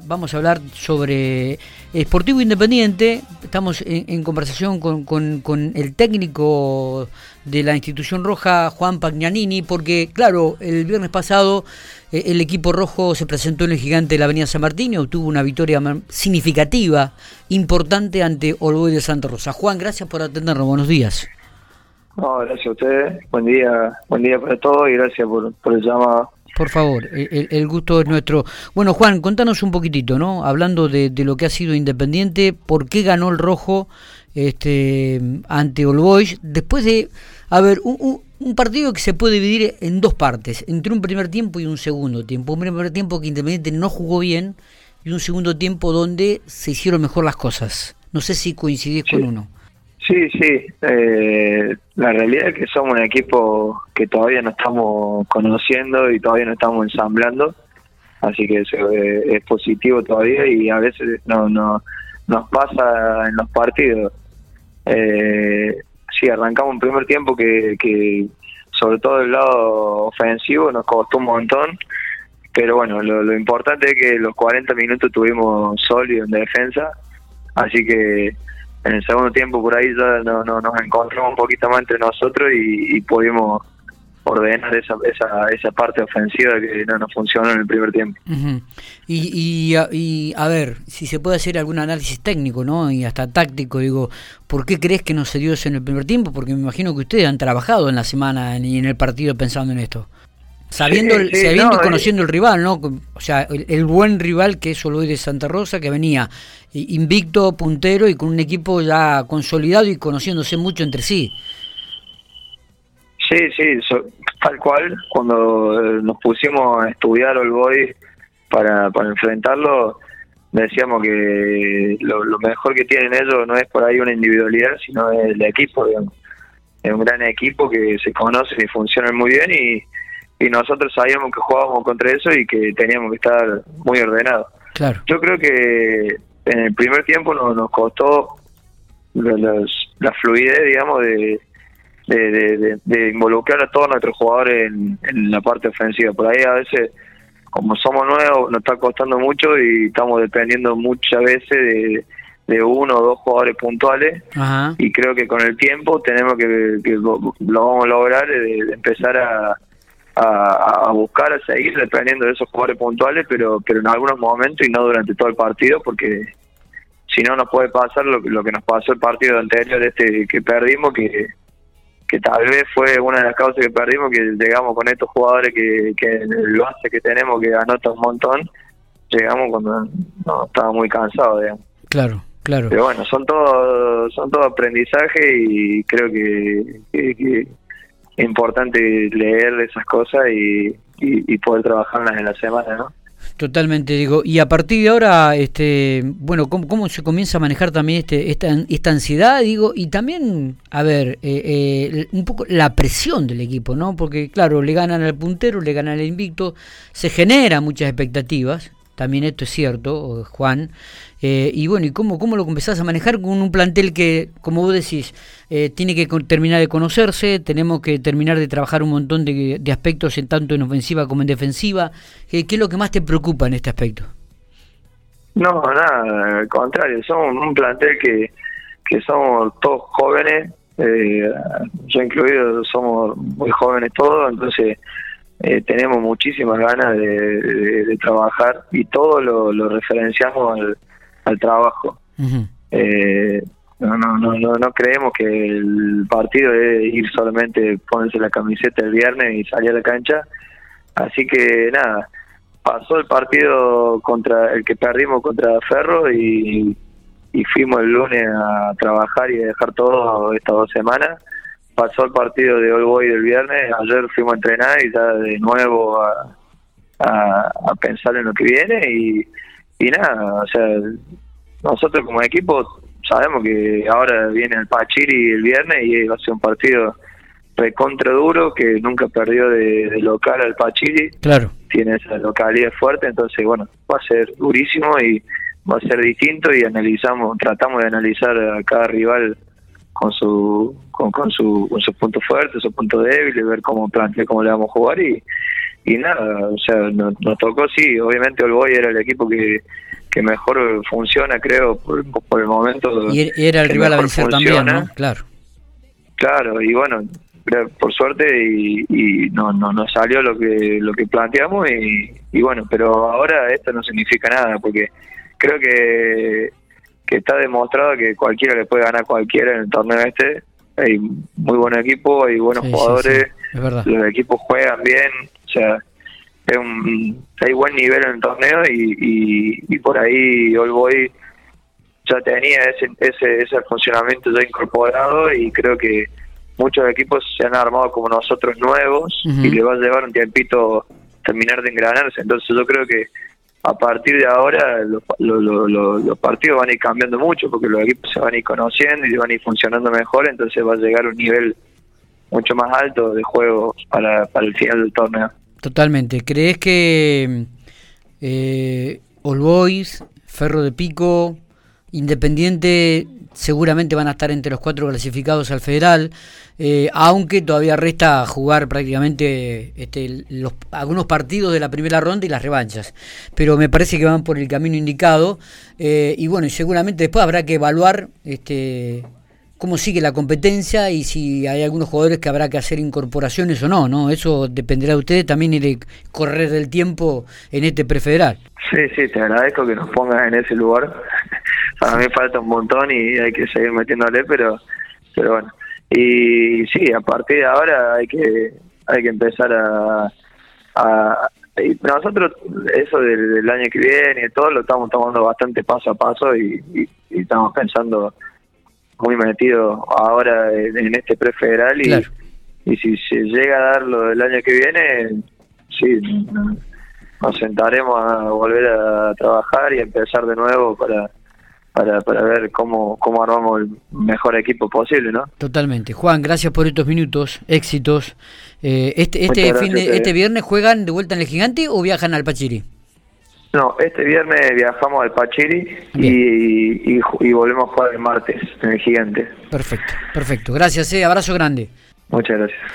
vamos a hablar sobre Sportivo Independiente. Estamos en, conversación con, el técnico de la institución roja, Juan Pagnanini, porque, claro, el viernes pasado eh, el equipo rojo se presentó en el gigante de la Avenida San Martín y obtuvo una victoria significativa, importante ante Olboy de Santa Rosa. Juan, gracias por atendernos. Buenos días. Gracias a ustedes. Buen día, buen día para todos y gracias por, por el llamado. Por favor, el, gusto es nuestro. Bueno, Juan, contanos un poquitito, ¿no? Hablando de, lo que ha sido Independiente, ¿por qué ganó el rojo este, ante All Boys? Después de, a ver, un, un, partido que se puede dividir en dos partes, entre un primer tiempo y un segundo tiempo. Un primer tiempo que Independiente no jugó bien y un segundo tiempo donde se hicieron mejor las cosas. No sé si coincidís con uno. Sí, sí. Eh, la realidad es que somos un equipo que todavía no estamos conociendo y todavía no estamos ensamblando, así que eso es, positivo todavía y a veces no, no nos pasa en los partidos. Eh, sí, arrancamos un primer tiempo que, que sobre todo el lado ofensivo nos costó un montón, pero bueno, lo, lo importante es que los 40 minutos tuvimos sólido en defensa, así que en el segundo tiempo por ahí ya no, no, nos encontramos un poquito más entre nosotros y, pudimos ordenar esa, esa, esa parte ofensiva que no nos funcionó en el primer tiempo. y, y, a, ver, si se puede hacer algún análisis técnico ¿no? y hasta táctico, digo, ¿por qué crees que no se dio eso en el primer tiempo? Porque me imagino que ustedes han trabajado en la semana y en el partido pensando en esto. Sabiendo, sabiendo y eh, conociendo el rival, ¿no? O sea, el, buen rival que es Oloy de Santa Rosa, que venía invicto, puntero y con un equipo ya consolidado y conociéndose mucho entre sí. Sí, sí, tal cual. Cuando eh, nos pusimos a estudiar Olboy para, para enfrentarlo, decíamos que lo, lo, mejor que tienen ellos no es por ahí una individualidad, sino el equipo, digamos. Es un gran equipo que se conocen y funcionan muy bien y y nosotros sabíamos que jugábamos contra eso y que teníamos que estar muy ordenados. Claro. Yo creo que en el primer tiempo nos, nos costó la fluidez, digamos, de, de, involucrar a todos nuestros jugadores en, la parte ofensiva. Por ahí a veces, como somos nuevos, nos está costando mucho y estamos dependiendo muchas veces de, uno o dos jugadores puntuales. Y creo que con el tiempo tenemos que, que lo, lo vamos a lograr, de empezar a a, buscar, a seguir dependiendo de esos jugadores puntuales, pero, pero en algunos momentos y no durante todo el partido, porque si no nos puede pasar lo, lo que nos pasó el partido anterior este que perdimos, que, que tal vez fue una de las causas que perdimos, que llegamos con estos jugadores que, que el base que tenemos, que anota un montón, llegamos cuando no, estaba muy cansado, digamos. Claro. Claro. Pero bueno, son todo, son todo aprendizaje y creo que, que importante leer esas cosas y, y, poder trabajarlas en la semana, ¿no? Totalmente, digo. Y a partir de ahora, este, bueno, ¿cómo, cómo se comienza a manejar también este, esta, esta ansiedad, digo? Y también, a ver, eh, eh, un poco la presión del equipo, ¿no? Porque, claro, le ganan al puntero, le ganan al invicto, se generan muchas expectativas, también esto es cierto, Juan. Eh, y bueno, ¿y cómo, cómo lo empezás a manejar con un plantel que, como vos decís, eh, tiene que terminar de conocerse, tenemos que terminar de trabajar un montón de, aspectos, en tanto en ofensiva como en defensiva? ¿Qué, es lo que más te preocupa en este aspecto? No, nada, al contrario, somos un plantel que, que somos todos jóvenes, eh, yo incluido somos muy jóvenes todos, entonces eh, tenemos muchísimas ganas de, trabajar y todo lo, referenciamos al, trabajo. eh, no, no, no, no, creemos que el partido es ir solamente ponerse la camiseta el viernes y salir a la cancha. Así que nada, pasó el partido contra el que perdimos contra Ferro y, y fuimos el lunes a trabajar y a dejar todo estas dos semanas pasó el partido de All Boy del viernes, ayer fuimos a entrenar y ya de nuevo a, a, pensar en lo que viene y, y nada, o sea, nosotros como equipo sabemos que ahora viene el Pachiri el viernes y va a ser un partido recontra duro que nunca perdió de, local al Pachiri. Claro. Tiene esa localidad fuerte, entonces bueno, va a ser durísimo y va a ser distinto y analizamos, tratamos de analizar a cada rival con su con, con su con sus puntos fuertes, sus puntos débiles, ver cómo plantea cómo le vamos a jugar y, y nada, o sea, nos, tocó, sí, obviamente Olboy era el equipo que, que mejor funciona, creo, por, por el momento. Y era el rival a vencer también, ¿no? Claro. Claro, y bueno, por suerte y, y no, no no salió lo que lo que planteamos y, y, bueno pero ahora esto no significa nada porque creo que que está demostrado que cualquiera le puede ganar a cualquiera en el torneo este. Hay muy buen equipo hay buenos jugadores los equipos juegan bien o sea es un, hay buen nivel en el torneo y, y, por ahí All Boy ya tenía ese, ese ese funcionamiento ya incorporado y creo que muchos equipos se han armado como nosotros nuevos y le va a llevar un tiempito terminar de engranarse. Entonces yo creo que a partir de ahora los, los, partidos van a ir cambiando mucho porque los equipos se van a ir conociendo y van a ir funcionando mejor, entonces va a llegar un nivel mucho más alto de juego para, para el final del torneo. Totalmente. ¿Crees que eh, All Boys, Ferro de Pico, Independiente seguramente van a estar entre los cuatro clasificados al federal, eh, aunque todavía resta jugar prácticamente este, los, algunos partidos de la primera ronda y las revanchas. Pero me parece que van por el camino indicado eh, y bueno, seguramente después habrá que evaluar este, cómo sigue la competencia y si hay algunos jugadores que habrá que hacer incorporaciones o no, ¿no? Eso dependerá de ustedes también y de correr del tiempo en este prefederal. Sí, sí, te agradezco que nos pongas en ese lugar. Para mí falta un montón y hay que seguir metiéndole, pero pero bueno. Y sí, a partir de ahora hay que hay que empezar a, a nosotros eso del, año que viene y todo lo estamos tomando bastante paso a paso y estamos pensando muy metido ahora en este prefederal y, y si se llega a dar lo del año que viene, sí, nos sentaremos a volver a trabajar y empezar de nuevo para, para, para ver cómo, cómo armamos el mejor equipo posible, ¿no? Totalmente. Juan, gracias por estos minutos, éxitos. Eh, este este fin de, este viernes juegan de vuelta en el Gigante o viajan al Pachiri? No, este viernes viajamos al Pachiri y, y, volvemos a jugar el martes en el Gigante. Perfecto, perfecto. Gracias, eh. abrazo grande. Muchas gracias.